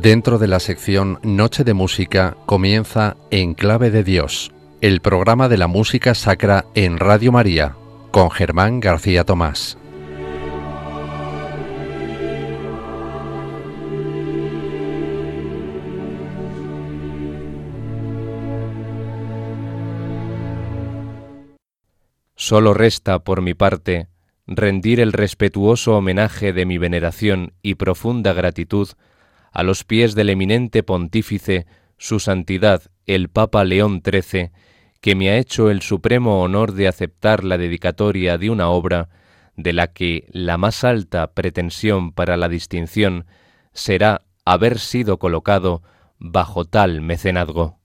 Dentro de la sección Noche de Música comienza En Clave de Dios, el programa de la música sacra en Radio María, con Germán García Tomás. Solo resta, por mi parte, rendir el respetuoso homenaje de mi veneración y profunda gratitud a los pies del eminente pontífice, su santidad el Papa León XIII, que me ha hecho el supremo honor de aceptar la dedicatoria de una obra de la que la más alta pretensión para la distinción será haber sido colocado bajo tal mecenazgo.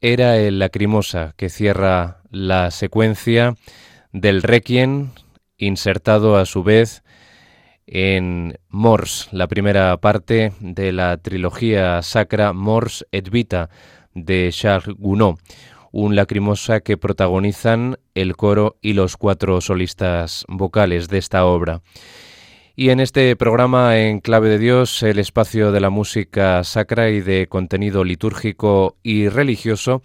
Era el Lacrimosa, que cierra la secuencia del Requiem, insertado a su vez en Mors, la primera parte de la trilogía sacra Mors et Vita de Charles Gounod, un lacrimosa que protagonizan el coro y los cuatro solistas vocales de esta obra. Y en este programa en Clave de Dios, el espacio de la música sacra y de contenido litúrgico y religioso,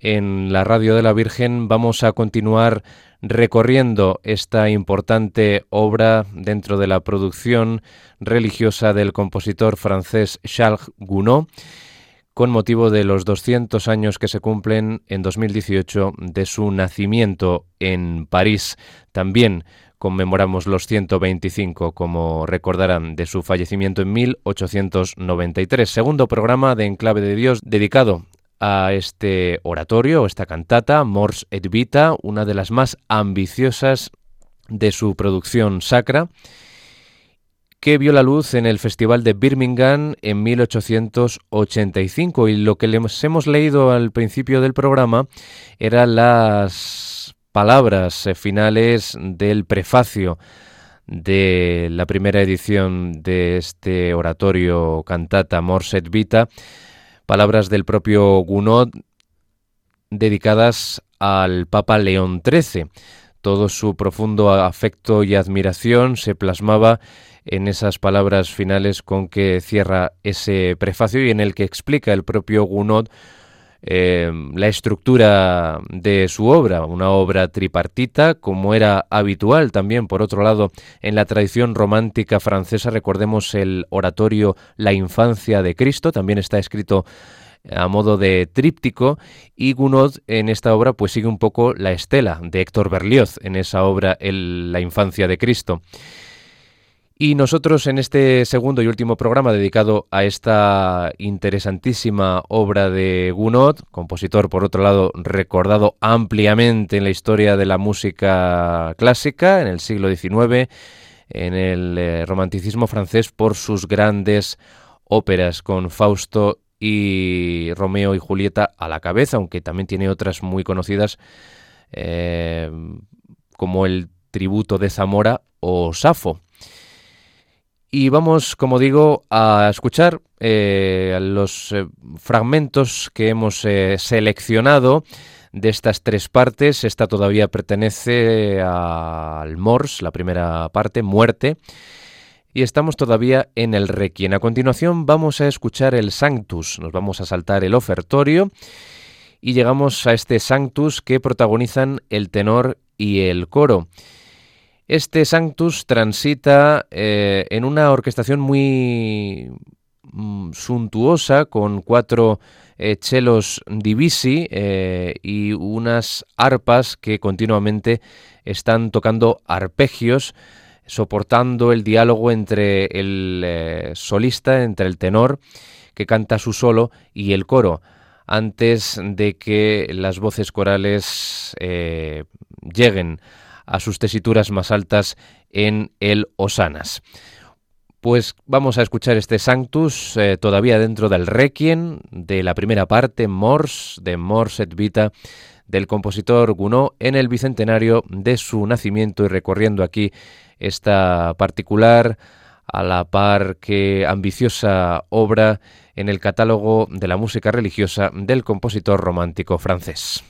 en la Radio de la Virgen vamos a continuar recorriendo esta importante obra dentro de la producción religiosa del compositor francés Charles Gounod, con motivo de los 200 años que se cumplen en 2018 de su nacimiento en París. También conmemoramos los 125, como recordarán, de su fallecimiento en 1893. Segundo programa de Enclave de Dios dedicado a este oratorio, esta cantata, Mors et Vita, una de las más ambiciosas de su producción sacra, que vio la luz en el Festival de Birmingham en 1885. Y lo que les hemos leído al principio del programa eran las palabras finales del prefacio de la primera edición de este oratorio cantata Morset Vita, palabras del propio Gounod dedicadas al Papa León XIII. Todo su profundo afecto y admiración se plasmaba en esas palabras finales con que cierra ese prefacio y en el que explica el propio Gounod eh, la estructura de su obra, una obra tripartita, como era habitual también, por otro lado, en la tradición romántica francesa, recordemos el oratorio La infancia de Cristo, también está escrito a modo de tríptico y Gounod en esta obra pues sigue un poco la estela de Héctor Berlioz en esa obra La infancia de Cristo. Y nosotros en este segundo y último programa dedicado a esta interesantísima obra de Gounod, compositor por otro lado recordado ampliamente en la historia de la música clásica en el siglo XIX, en el eh, romanticismo francés por sus grandes óperas con Fausto y Romeo y Julieta a la cabeza, aunque también tiene otras muy conocidas eh, como el tributo de Zamora o Safo. Y vamos, como digo, a escuchar eh, los eh, fragmentos que hemos eh, seleccionado de estas tres partes. Esta todavía pertenece al Mors, la primera parte, muerte. Y estamos todavía en el Requiem. A continuación vamos a escuchar el Sanctus. Nos vamos a saltar el ofertorio y llegamos a este Sanctus que protagonizan el tenor y el coro. Este Sanctus transita eh, en una orquestación muy mm, suntuosa con cuatro eh, chelos divisi eh, y unas arpas que continuamente están tocando arpegios soportando el diálogo entre el solista, entre el tenor que canta su solo y el coro. Antes de que las voces corales lleguen a sus tesituras más altas en el Osanas. Pues vamos a escuchar este Sanctus eh, todavía dentro del Requiem de la primera parte, Mors, de Mors et Vita, del compositor Gounod en el bicentenario de su nacimiento y recorriendo aquí esta particular, a la par que ambiciosa obra en el catálogo de la música religiosa del compositor romántico francés.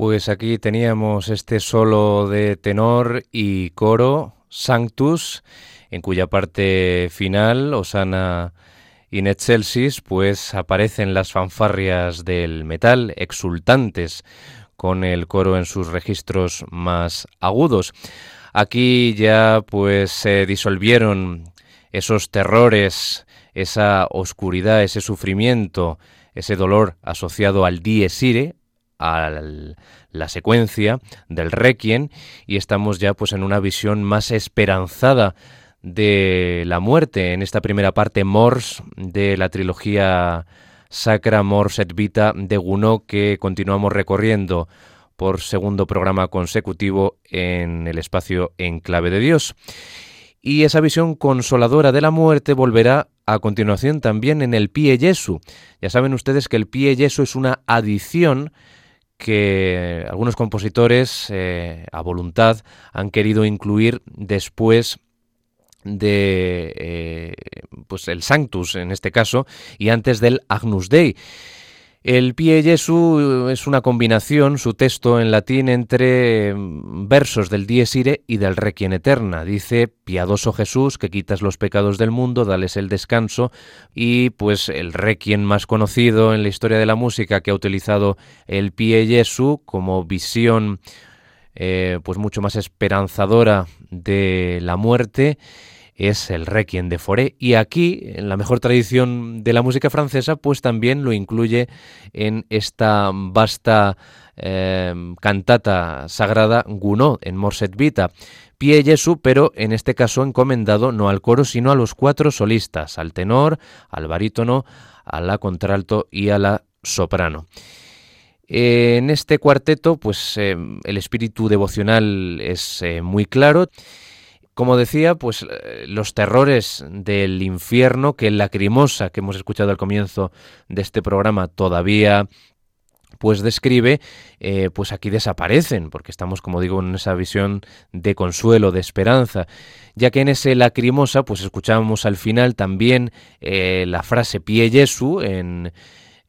Pues aquí teníamos este solo de tenor y coro, Sanctus, en cuya parte final, Osana in excelsis, pues aparecen las fanfarrias del metal, exultantes, con el coro en sus registros más agudos. Aquí ya pues se disolvieron esos terrores, esa oscuridad, ese sufrimiento, ese dolor asociado al dies irae, a la secuencia del Requiem y estamos ya pues en una visión más esperanzada de la muerte en esta primera parte Mors de la trilogía Sacra Mors et Vita de Gounod que continuamos recorriendo por segundo programa consecutivo en el espacio en clave de Dios. Y esa visión consoladora de la muerte volverá a continuación también en el Pie Jesu. Ya saben ustedes que el Pie Jesu es una adición que algunos compositores eh, a voluntad han querido incluir después de eh, pues el Sanctus en este caso y antes del Agnus Dei. El Pie Jesu es una combinación, su texto en latín, entre mm, versos del Dies Irae y del Requiem Eterna. Dice, piadoso Jesús, que quitas los pecados del mundo, dales el descanso. Y pues el Requiem más conocido en la historia de la música que ha utilizado el Pie Jesu como visión eh, pues mucho más esperanzadora de la muerte es el Requiem de Foré y aquí, en la mejor tradición de la música francesa, pues también lo incluye en esta vasta eh, cantata sagrada Gounod en Morset Vita. Pie Jesu, pero en este caso encomendado no al coro, sino a los cuatro solistas, al tenor, al barítono, a la contralto y a la soprano. En este cuarteto, pues eh, el espíritu devocional es eh, muy claro. Como decía, pues eh, los terrores del infierno que lacrimosa que hemos escuchado al comienzo de este programa todavía pues describe, eh, pues aquí desaparecen, porque estamos, como digo, en esa visión de consuelo, de esperanza, ya que en ese lacrimosa, pues escuchamos al final también eh, la frase pie Jesu en,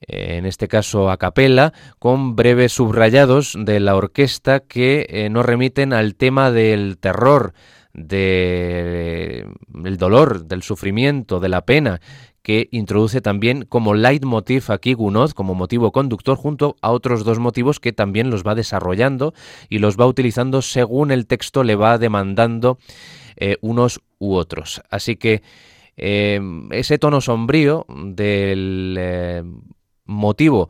en este caso a capela, con breves subrayados de la orquesta que nos remiten al tema del terror, del dolor, del sufrimiento, de la pena, que introduce también como leitmotiv aquí Gounod, como motivo conductor, junto a otros dos motivos que también los va desarrollando y los va utilizando según el texto le va demandando eh, unos u otros. Así que eh, ese tono sombrío del eh, motivo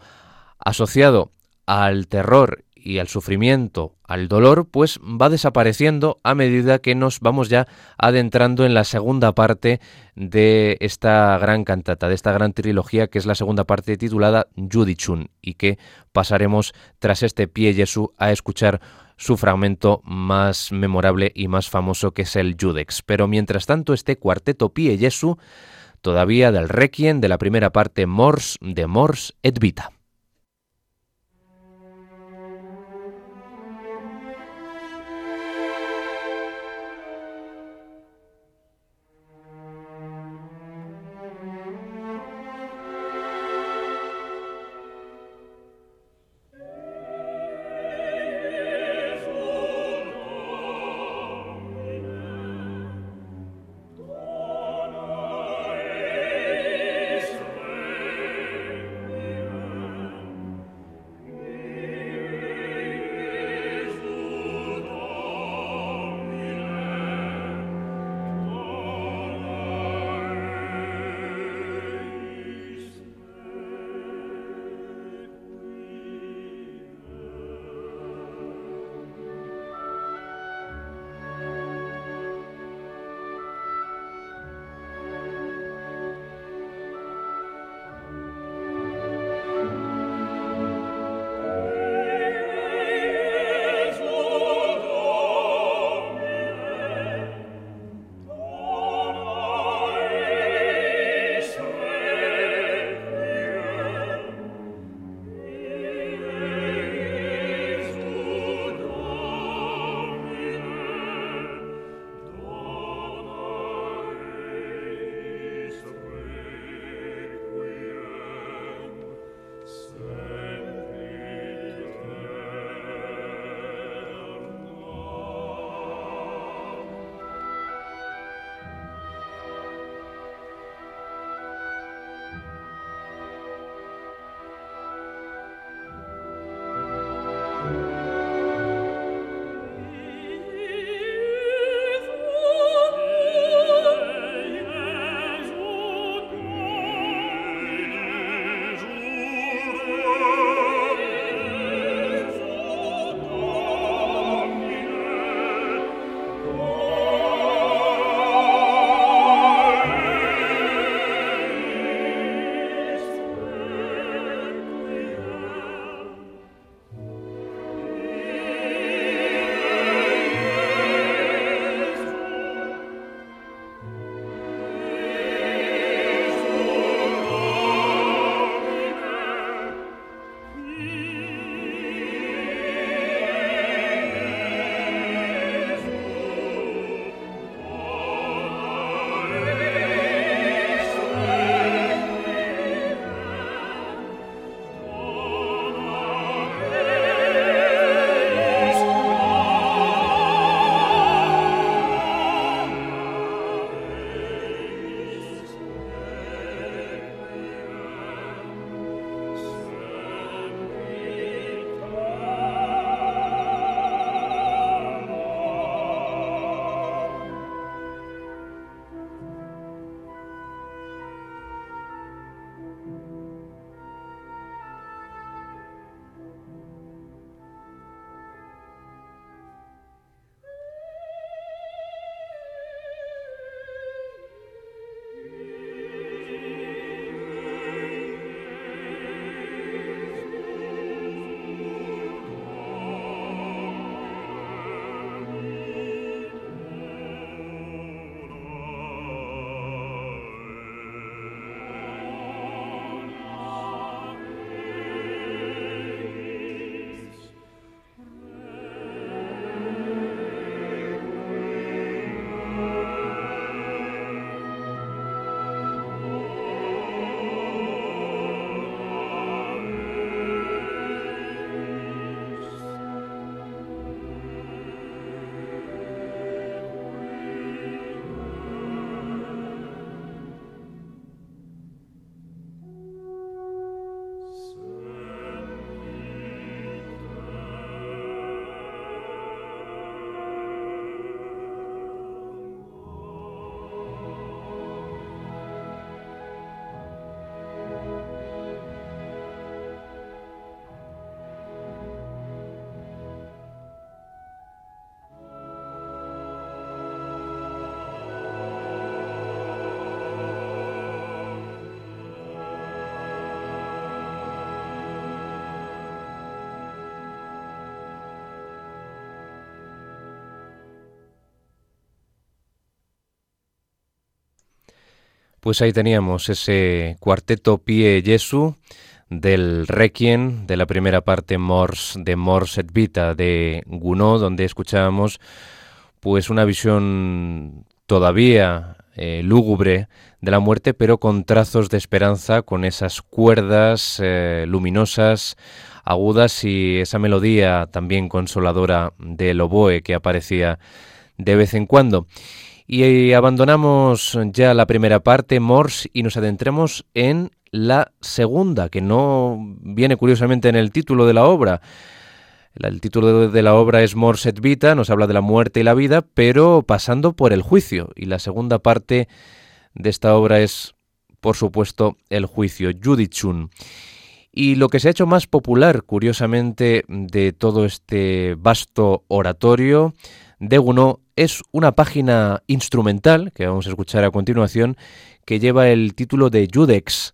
asociado al terror y al sufrimiento, al dolor, pues va desapareciendo a medida que nos vamos ya adentrando en la segunda parte de esta gran cantata, de esta gran trilogía que es la segunda parte titulada Judichun y que pasaremos tras este pie Jesu a escuchar su fragmento más memorable y más famoso que es el Judex. Pero mientras tanto este cuarteto pie Jesu todavía del Requiem de la primera parte Mors de Mors et Vita. Pues ahí teníamos ese cuarteto Pie Jesu del Requiem de la primera parte Mors de Mors et Vita de Gounod, donde escuchábamos pues una visión todavía eh, lúgubre de la muerte, pero con trazos de esperanza, con esas cuerdas eh, luminosas, agudas y esa melodía también consoladora del oboe que aparecía de vez en cuando. Y abandonamos ya la primera parte, Morse, y nos adentremos en la segunda, que no viene curiosamente en el título de la obra. El título de la obra es Mors et Vita, nos habla de la muerte y la vida, pero pasando por el juicio. Y la segunda parte de esta obra es, por supuesto, el juicio, Judichun. Y lo que se ha hecho más popular, curiosamente, de todo este vasto oratorio de Gounod es una página instrumental, que vamos a escuchar a continuación, que lleva el título de Judex,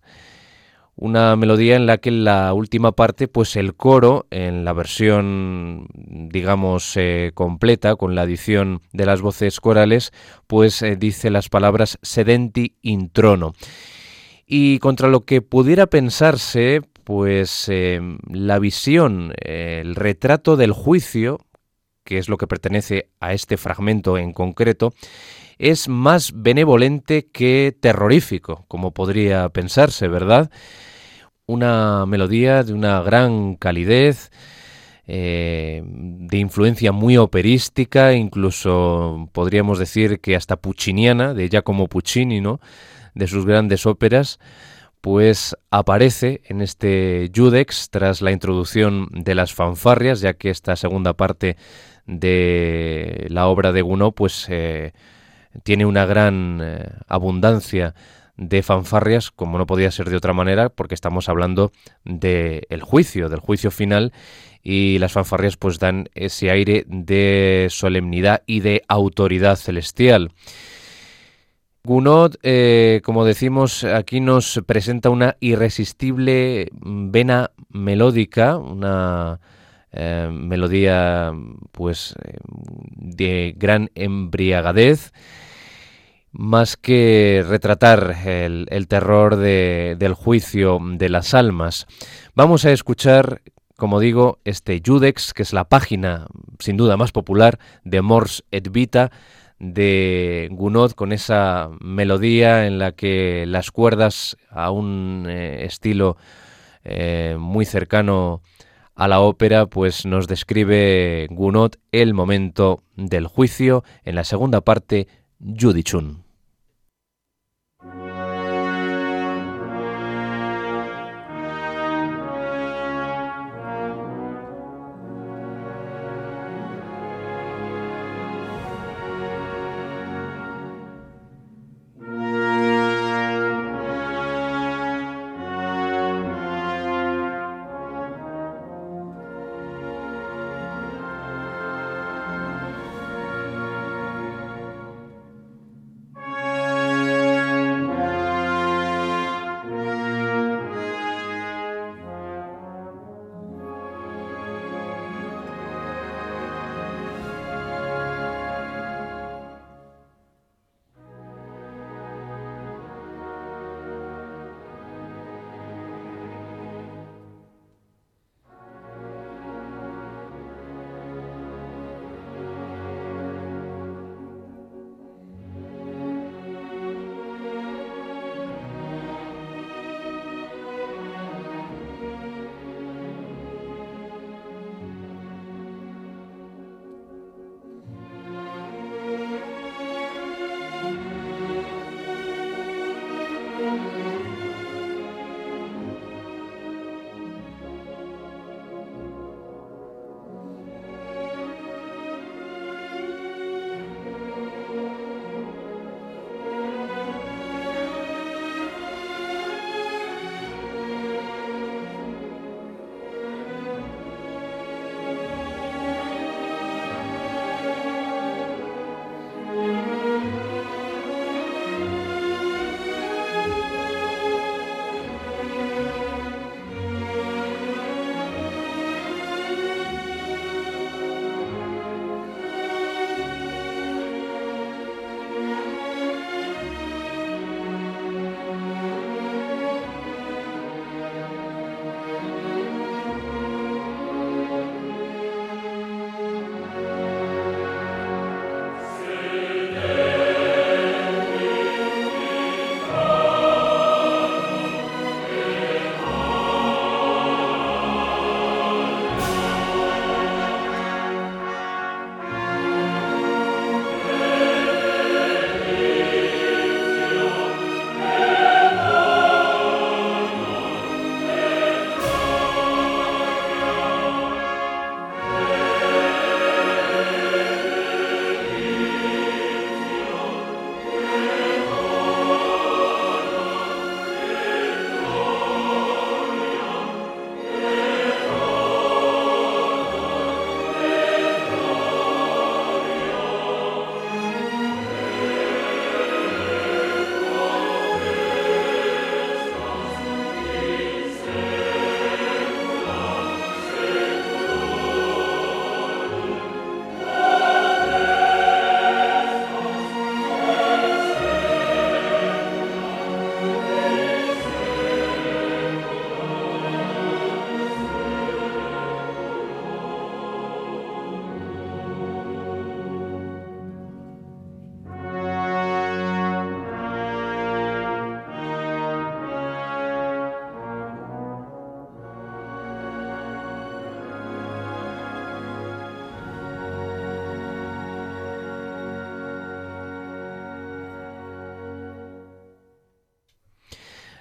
una melodía en la que en la última parte, pues el coro, en la versión, digamos, eh, completa, con la adición de las voces corales, pues eh, dice las palabras sedenti in trono. Y contra lo que pudiera pensarse, pues eh, la visión, el retrato del juicio, que es lo que pertenece a este fragmento en concreto, es más benevolente que terrorífico, como podría pensarse, ¿verdad? Una melodía de una gran calidez, eh, de influencia muy operística, incluso podríamos decir que hasta pucciniana, de Giacomo Puccini, ¿no? de sus grandes óperas, pues aparece en este Judex tras la introducción de las fanfarrias, ya que esta segunda parte de la obra de Gounod, pues eh, tiene una gran eh, abundancia de fanfarrias, como no podía ser de otra manera, porque estamos hablando del juicio, del juicio final, y las fanfarrias pues dan ese aire de solemnidad y de autoridad celestial. Gounod, eh, como decimos, aquí nos presenta una irresistible vena melódica, una eh, melodía pues eh, de gran embriagadez, más que retratar el, terror del juicio de las almas. Vamos a escuchar, como digo, este Judex, que es la página sin duda más popular de Mors et Vita, de Gounod con esa melodía en la que las cuerdas a un eh, estilo muy cercano a la ópera, pues nos describe Gounod el momento del juicio en la segunda parte, Judichun.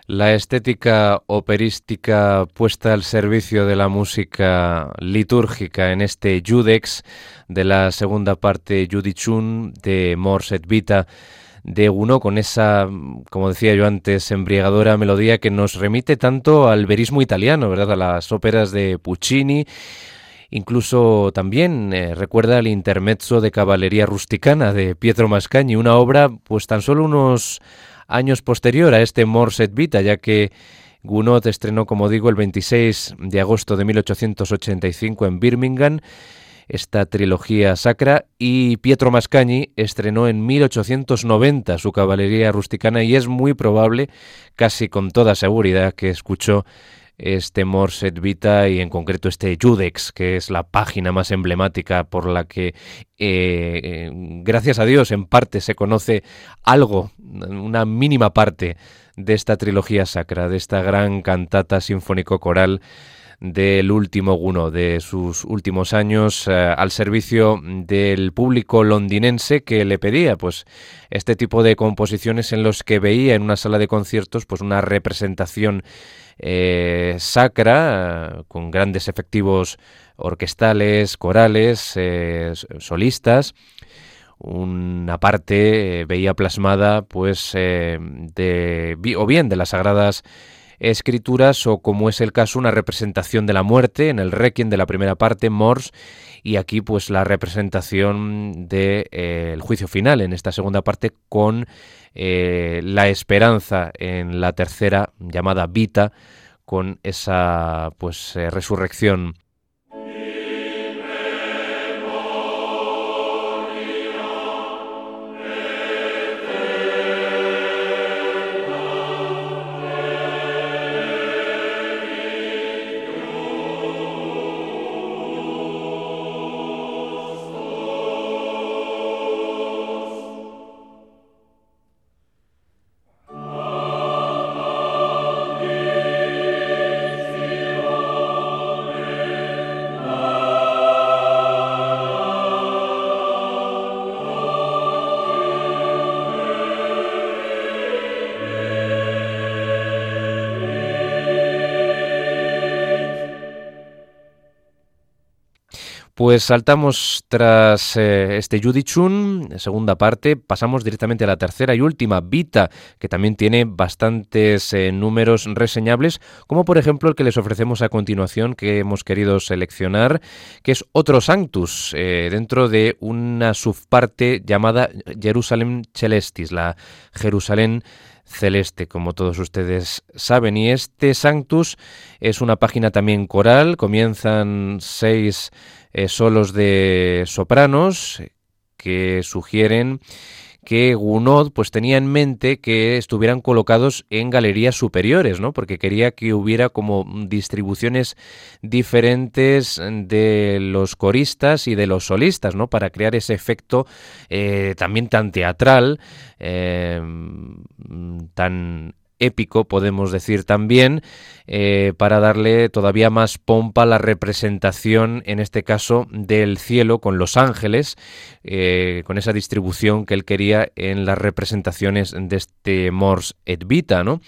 La estética operística puesta al servicio de la música litúrgica en este Judex de la segunda parte Judichun de Morset Vita de uno con esa, como decía yo antes, embriagadora melodía que nos remite tanto al verismo italiano, ¿verdad? A las óperas de Puccini. Incluso también eh, recuerda el intermezzo de Caballería Rusticana de Pietro Mascagni, una obra pues tan solo unos años posterior a este Morset Vita, ya que Gounod estrenó, como digo, el 26 de agosto de 1885 en Birmingham esta trilogía sacra y Pietro Mascagni estrenó en 1890 su Caballería Rusticana y es muy probable, casi con toda seguridad, que escuchó este Morset Vita y en concreto este Judex, que es la página más emblemática por la que, eh, gracias a Dios, en parte se conoce algo, una mínima parte de esta trilogía sacra, de esta gran cantata sinfónico-coral del último Guno, de sus últimos años eh, al servicio del público londinense que le pedía pues este tipo de composiciones en los que veía en una sala de conciertos pues una representación eh, sacra, con grandes efectivos orquestales, corales, eh, solistas. Una parte veía plasmada, pues, de, o bien de las sagradas escrituras o como es el caso una representación de la muerte en el requiem de la primera parte Mors y aquí pues la representación del de, juicio final en esta segunda parte con eh, la esperanza en la tercera llamada Vita con esa pues eh, resurrección Pues saltamos tras eh, este Judichun, segunda parte, pasamos directamente a la tercera y última, Vita, que también tiene bastantes eh, números reseñables, como por ejemplo el que les ofrecemos a continuación, que hemos querido seleccionar, que es otro Sanctus, eh, dentro de una subparte llamada Jerusalem Celestis, la Jerusalén celeste, como todos ustedes saben. Y este Sanctus es una página también coral, comienzan seis eh, solos de sopranos que sugieren que Gounod pues tenía en mente que estuvieran colocados en galerías superiores, ¿no? Porque quería que hubiera como distribuciones diferentes de los coristas y de los solistas, ¿no? Para crear ese efecto eh, también tan teatral, eh, tan épico, podemos decir también, eh, para darle todavía más pompa a la representación, en este caso, del cielo con los ángeles, eh, con esa distribución que él quería en las representaciones de este Mors et Vita, ¿no?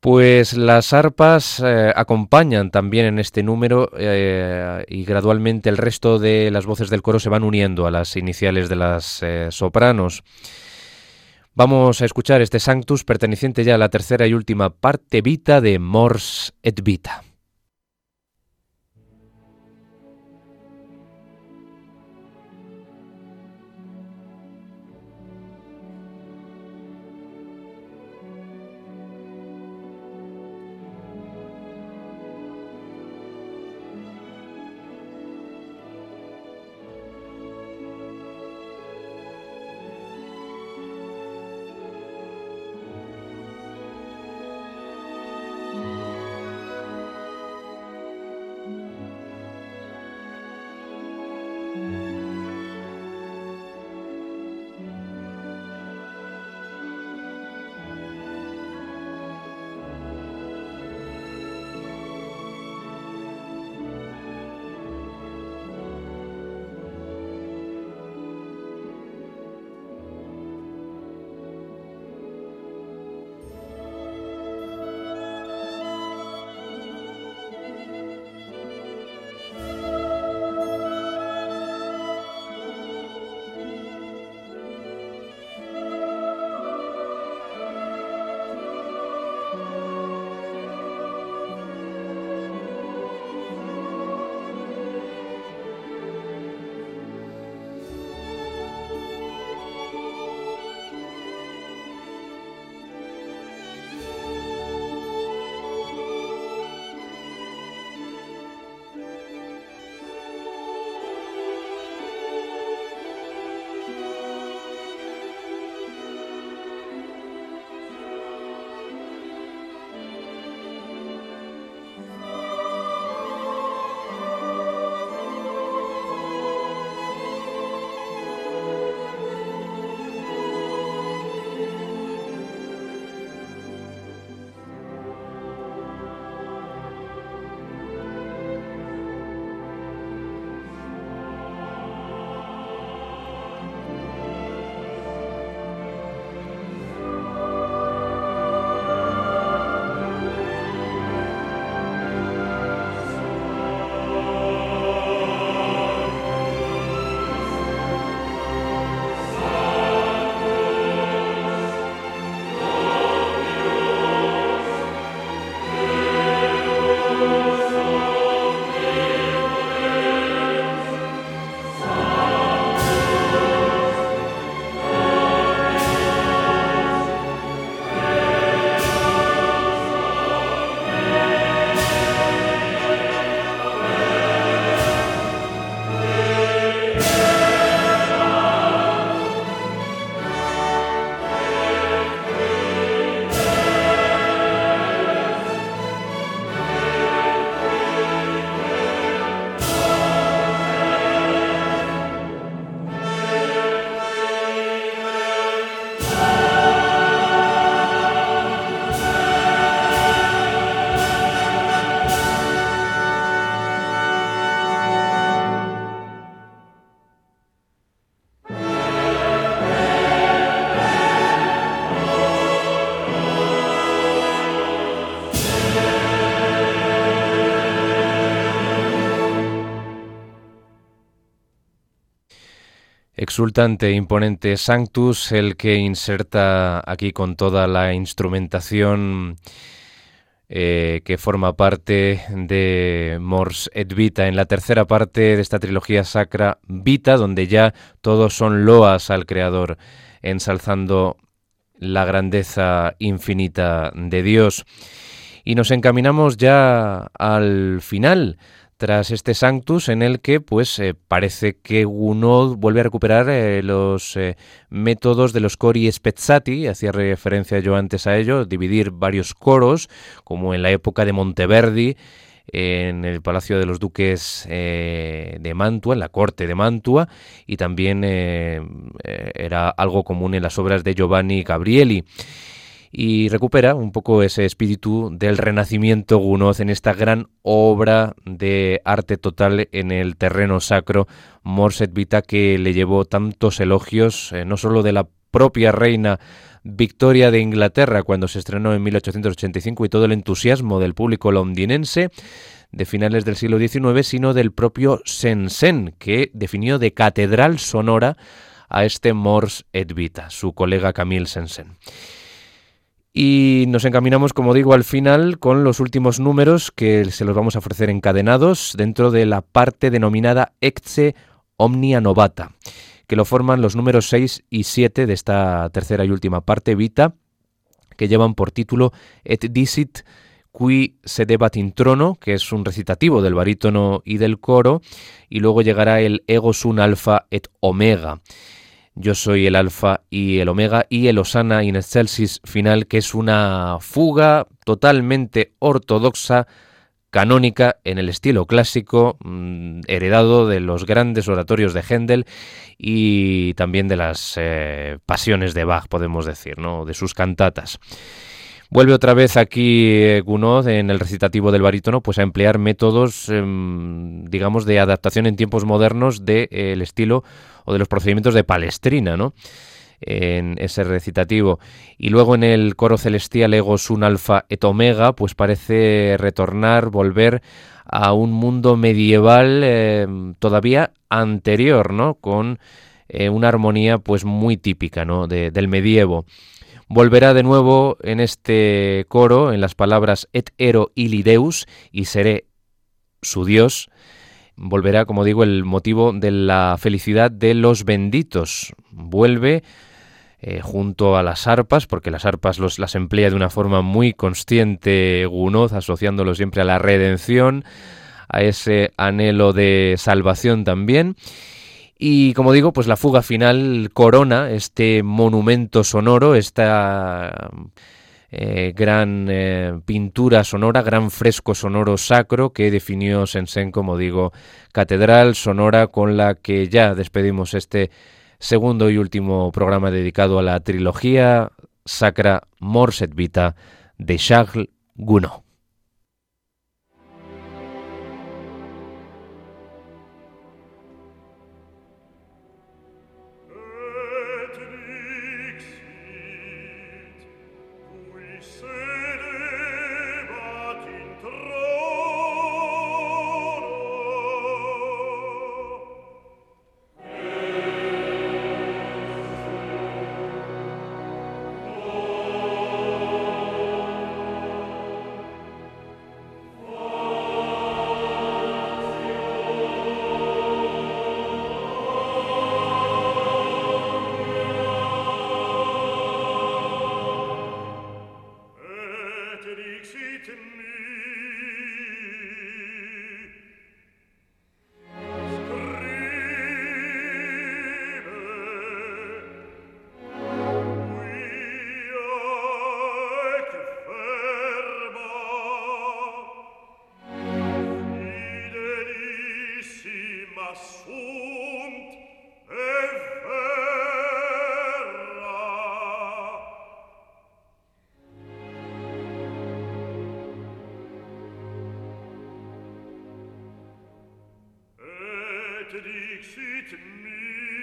Pues las arpas eh, acompañan también en este número y gradualmente el resto de las voces del coro se van uniendo a las iniciales de las sopranos. Vamos a escuchar este Sanctus perteneciente ya a la tercera y última parte vita de Mors et Vita. Exultante, imponente Sanctus, el que inserta aquí con toda la instrumentación eh, que forma parte de Mors et Vita, en la tercera parte de esta trilogía sacra Vita, donde ya todos son loas al Creador, ensalzando la grandeza infinita de Dios. Y nos encaminamos ya al final tras este Sanctus en el que pues eh, parece que uno vuelve a recuperar eh, los eh, métodos de los cori spezzati, hacía referencia yo antes a ello, dividir varios coros, como en la época de Monteverdi, en el Palacio de los Duques de Mantua, en la corte de Mantua, y también era algo común en las obras de Giovanni Gabrieli y recupera un poco ese espíritu del renacimiento gunoz en esta gran obra de arte total en el terreno sacro, Morset Vita, que le llevó tantos elogios, eh, no solo de la propia reina Victoria de Inglaterra cuando se estrenó en 1885 y todo el entusiasmo del público londinense de finales del siglo XIX, sino del propio Sensen, que definió de catedral sonora a este Mors et Vita, su colega Camille Sensen. Y nos encaminamos, como digo, al final con los últimos números que se los vamos a ofrecer encadenados dentro de la parte denominada Ecce Omnia Novata, que lo forman los números 6 y 7 de esta tercera y última parte, Vita, que llevan por título Et dicit qui sedebat in trono, que es un recitativo del barítono y del coro, y luego llegará el Ego sun alfa et omega yo soy el alfa y el omega y el Osana in excelsis final, que es una fuga totalmente ortodoxa, canónica, en el estilo clásico, mm, heredado de los grandes oratorios de Händel y también de las eh, pasiones de Bach, podemos decir, ¿no? de sus cantatas. Vuelve otra vez aquí eh, Gounod en el recitativo del barítono pues a emplear métodos em, digamos de adaptación en tiempos modernos del de, eh, estilo o de los procedimientos de Palestrina, ¿no? en ese recitativo. Y luego en el coro celestial Egos un alfa et omega, pues parece retornar, volver a un mundo medieval em, todavía anterior, ¿no? Con eh, una armonía pues muy típica, ¿no? del medievo. Volverá de nuevo en este coro en las palabras et ero ilideus y seré su Dios. Volverá, como digo, el motivo de la felicidad de los benditos. Vuelve eh, junto a las arpas, porque las arpas las emplea de una forma muy consciente Gunoz, asociándolo siempre a la redención, a ese anhelo de salvación también. Y como digo, pues la fuga final corona este monumento sonoro, esta eh, gran eh, pintura sonora, gran fresco sonoro sacro que definió Sensen, como digo, catedral sonora con la que ya despedimos este segundo y último programa dedicado a la trilogía sacra Morset Vita de Charles Gounod. Ficit mi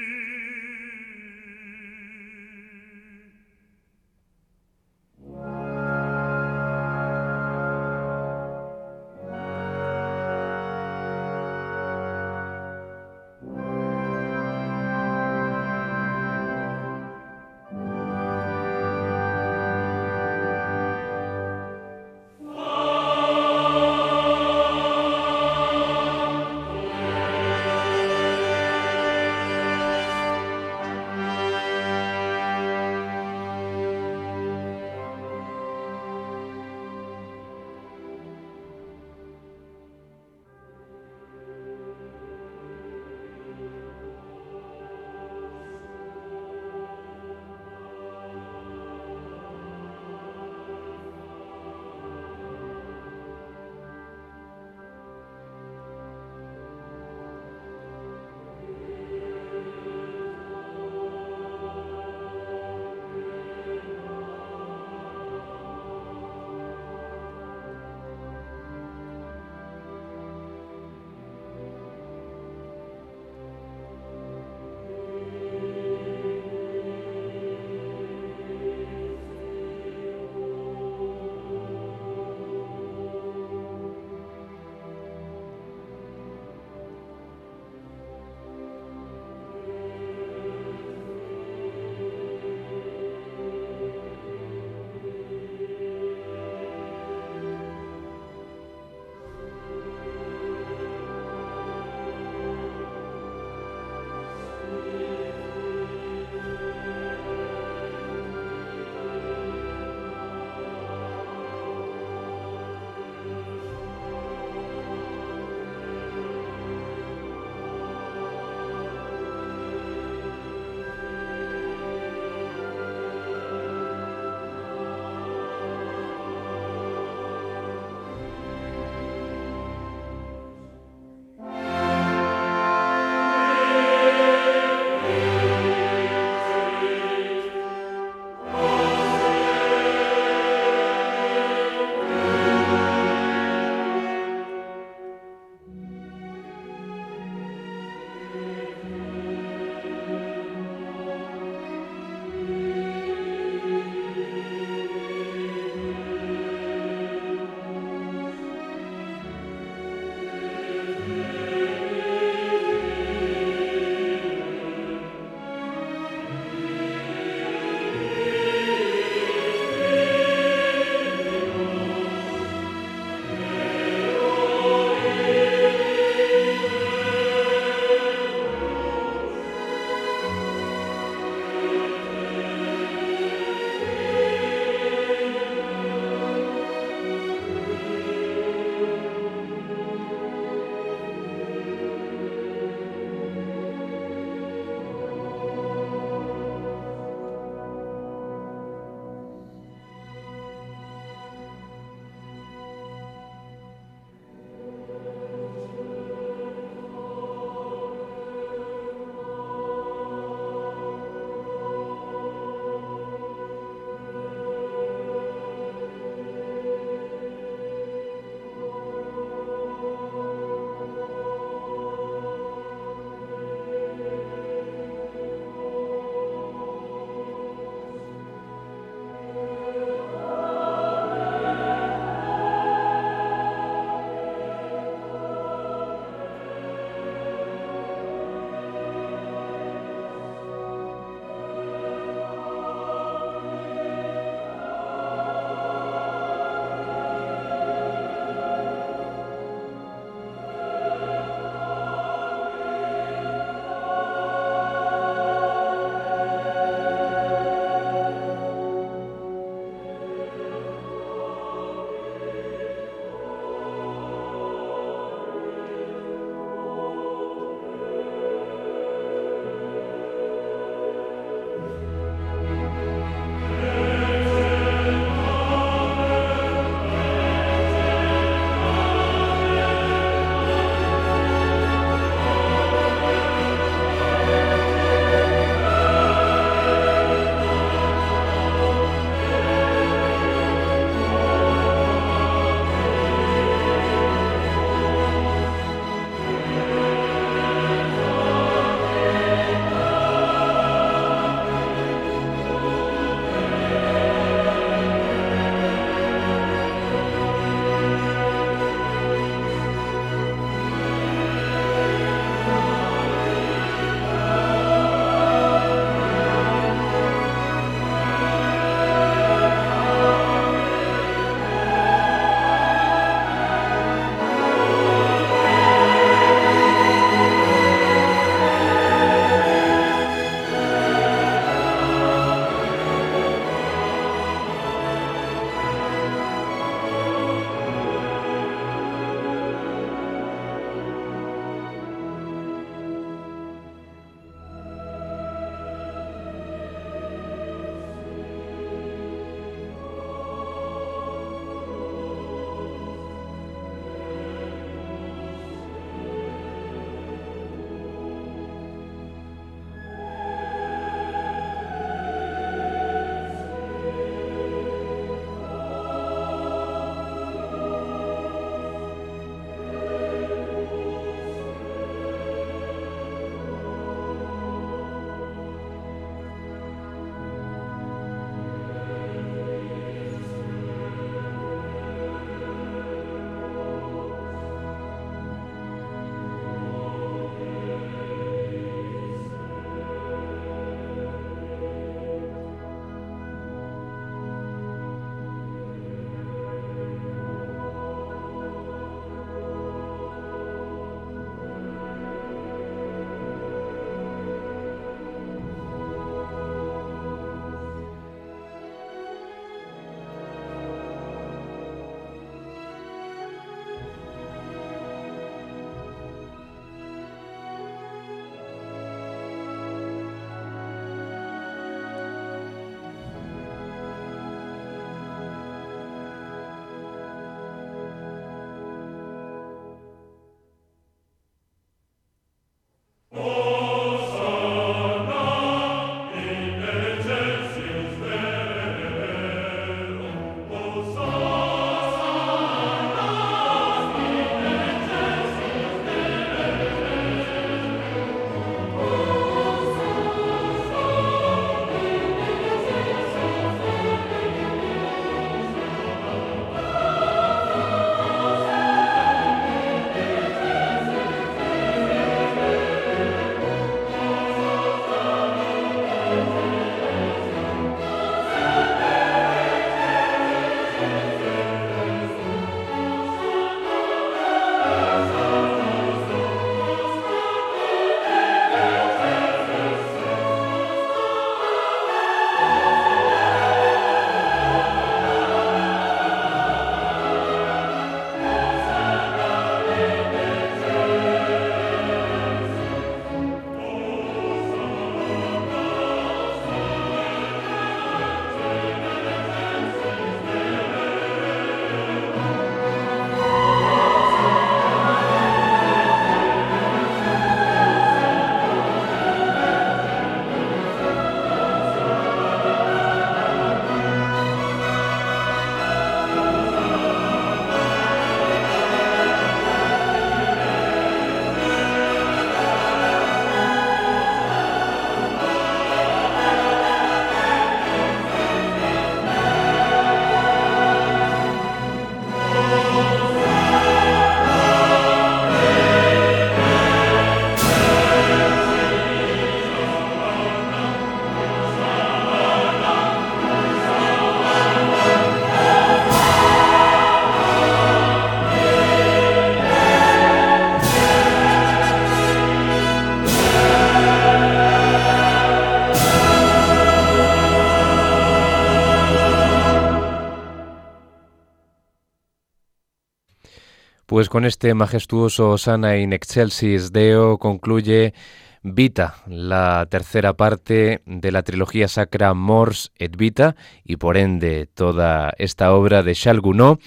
Pues con este majestuoso Sana in Excelsis Deo concluye Vita, la tercera parte de la trilogía sacra Mors et Vita y por ende toda esta obra de Charles Gounod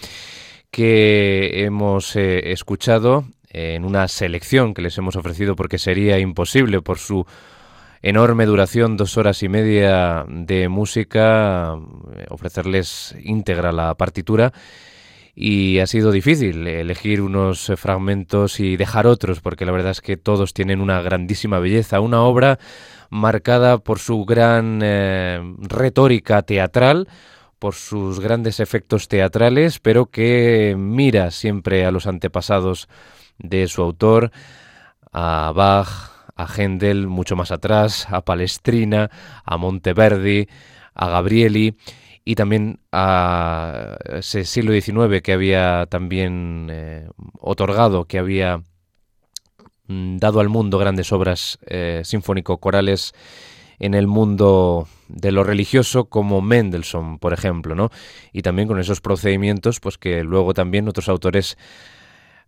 que hemos eh, escuchado en una selección que les hemos ofrecido porque sería imposible por su enorme duración, dos horas y media de música, eh, ofrecerles íntegra la partitura y ha sido difícil elegir unos eh, fragmentos y dejar otros, porque la verdad es que todos tienen una grandísima belleza, una obra marcada por su gran eh, retórica teatral, por sus grandes efectos teatrales, pero que mira siempre a los antepasados de su autor, a Bach, a Händel mucho más atrás, a Palestrina, a Monteverdi, a Gabrieli y también a ese siglo XIX que había también eh, otorgado, que había mm, dado al mundo grandes obras eh, sinfónico-corales en el mundo de lo religioso como Mendelssohn, por ejemplo, ¿no? Y también con esos procedimientos, pues que luego también otros autores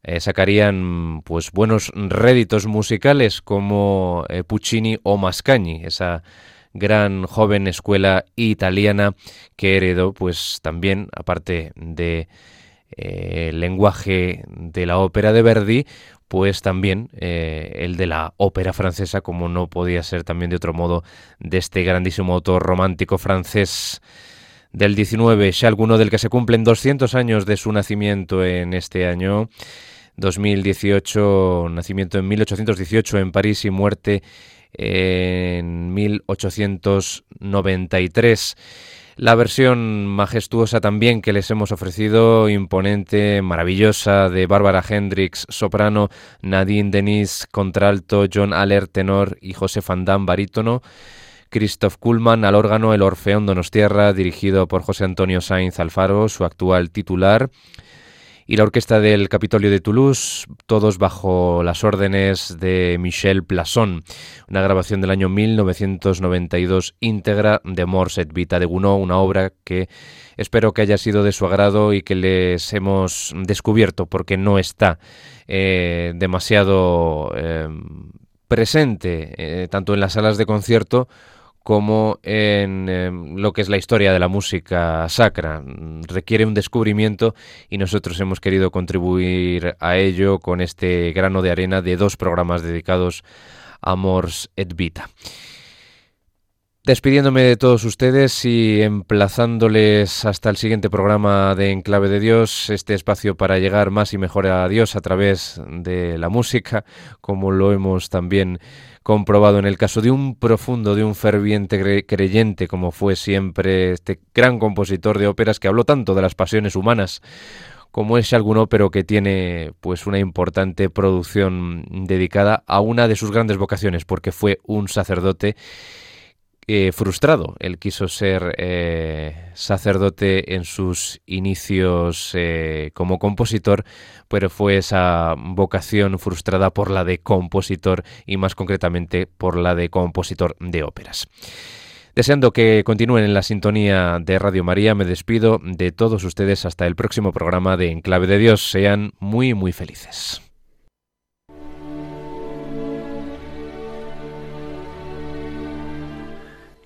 eh, sacarían pues buenos réditos musicales como Puccini o Mascagni, esa gran joven escuela italiana que heredó pues también, aparte de eh, lenguaje de la ópera de Verdi, pues también eh, el de la ópera francesa, como no podía ser también de otro modo, de este grandísimo autor romántico francés del 19, ya alguno del que se cumplen 200 años de su nacimiento en este año 2018, nacimiento en 1818 en París y muerte en 1893. La versión majestuosa también que les hemos ofrecido, imponente, maravillosa, de Bárbara Hendricks, soprano, Nadine Denis, contralto, John Aller, tenor y José Fandán, barítono. Christoph Kuhlmann al órgano El Orfeón Donostierra, dirigido por José Antonio Sainz Alfaro, su actual titular y la orquesta del Capitolio de Toulouse, todos bajo las órdenes de Michel Plasson, una grabación del año 1992 íntegra de Morset Vita de Gounod, una obra que espero que haya sido de su agrado y que les hemos descubierto porque no está eh, demasiado eh, presente eh, tanto en las salas de concierto como en em, lo que es la historia de la música sacra. Requiere un descubrimiento y nosotros hemos querido contribuir a ello con este grano de arena de dos programas dedicados a Mors et Vita. Despidiéndome de todos ustedes y emplazándoles hasta el siguiente programa de Enclave de Dios, este espacio para llegar más y mejor a Dios a través de la música, como lo hemos también comprobado en el caso de un profundo, de un ferviente creyente, como fue siempre este gran compositor de óperas que habló tanto de las pasiones humanas como es algún ópero que tiene pues una importante producción dedicada a una de sus grandes vocaciones, porque fue un sacerdote eh, frustrado. Él quiso ser eh, sacerdote en sus inicios eh, como compositor, pero fue esa vocación frustrada por la de compositor y más concretamente por la de compositor de óperas. Deseando que continúen en la sintonía de Radio María, me despido de todos ustedes hasta el próximo programa de Enclave de Dios. Sean muy, muy felices.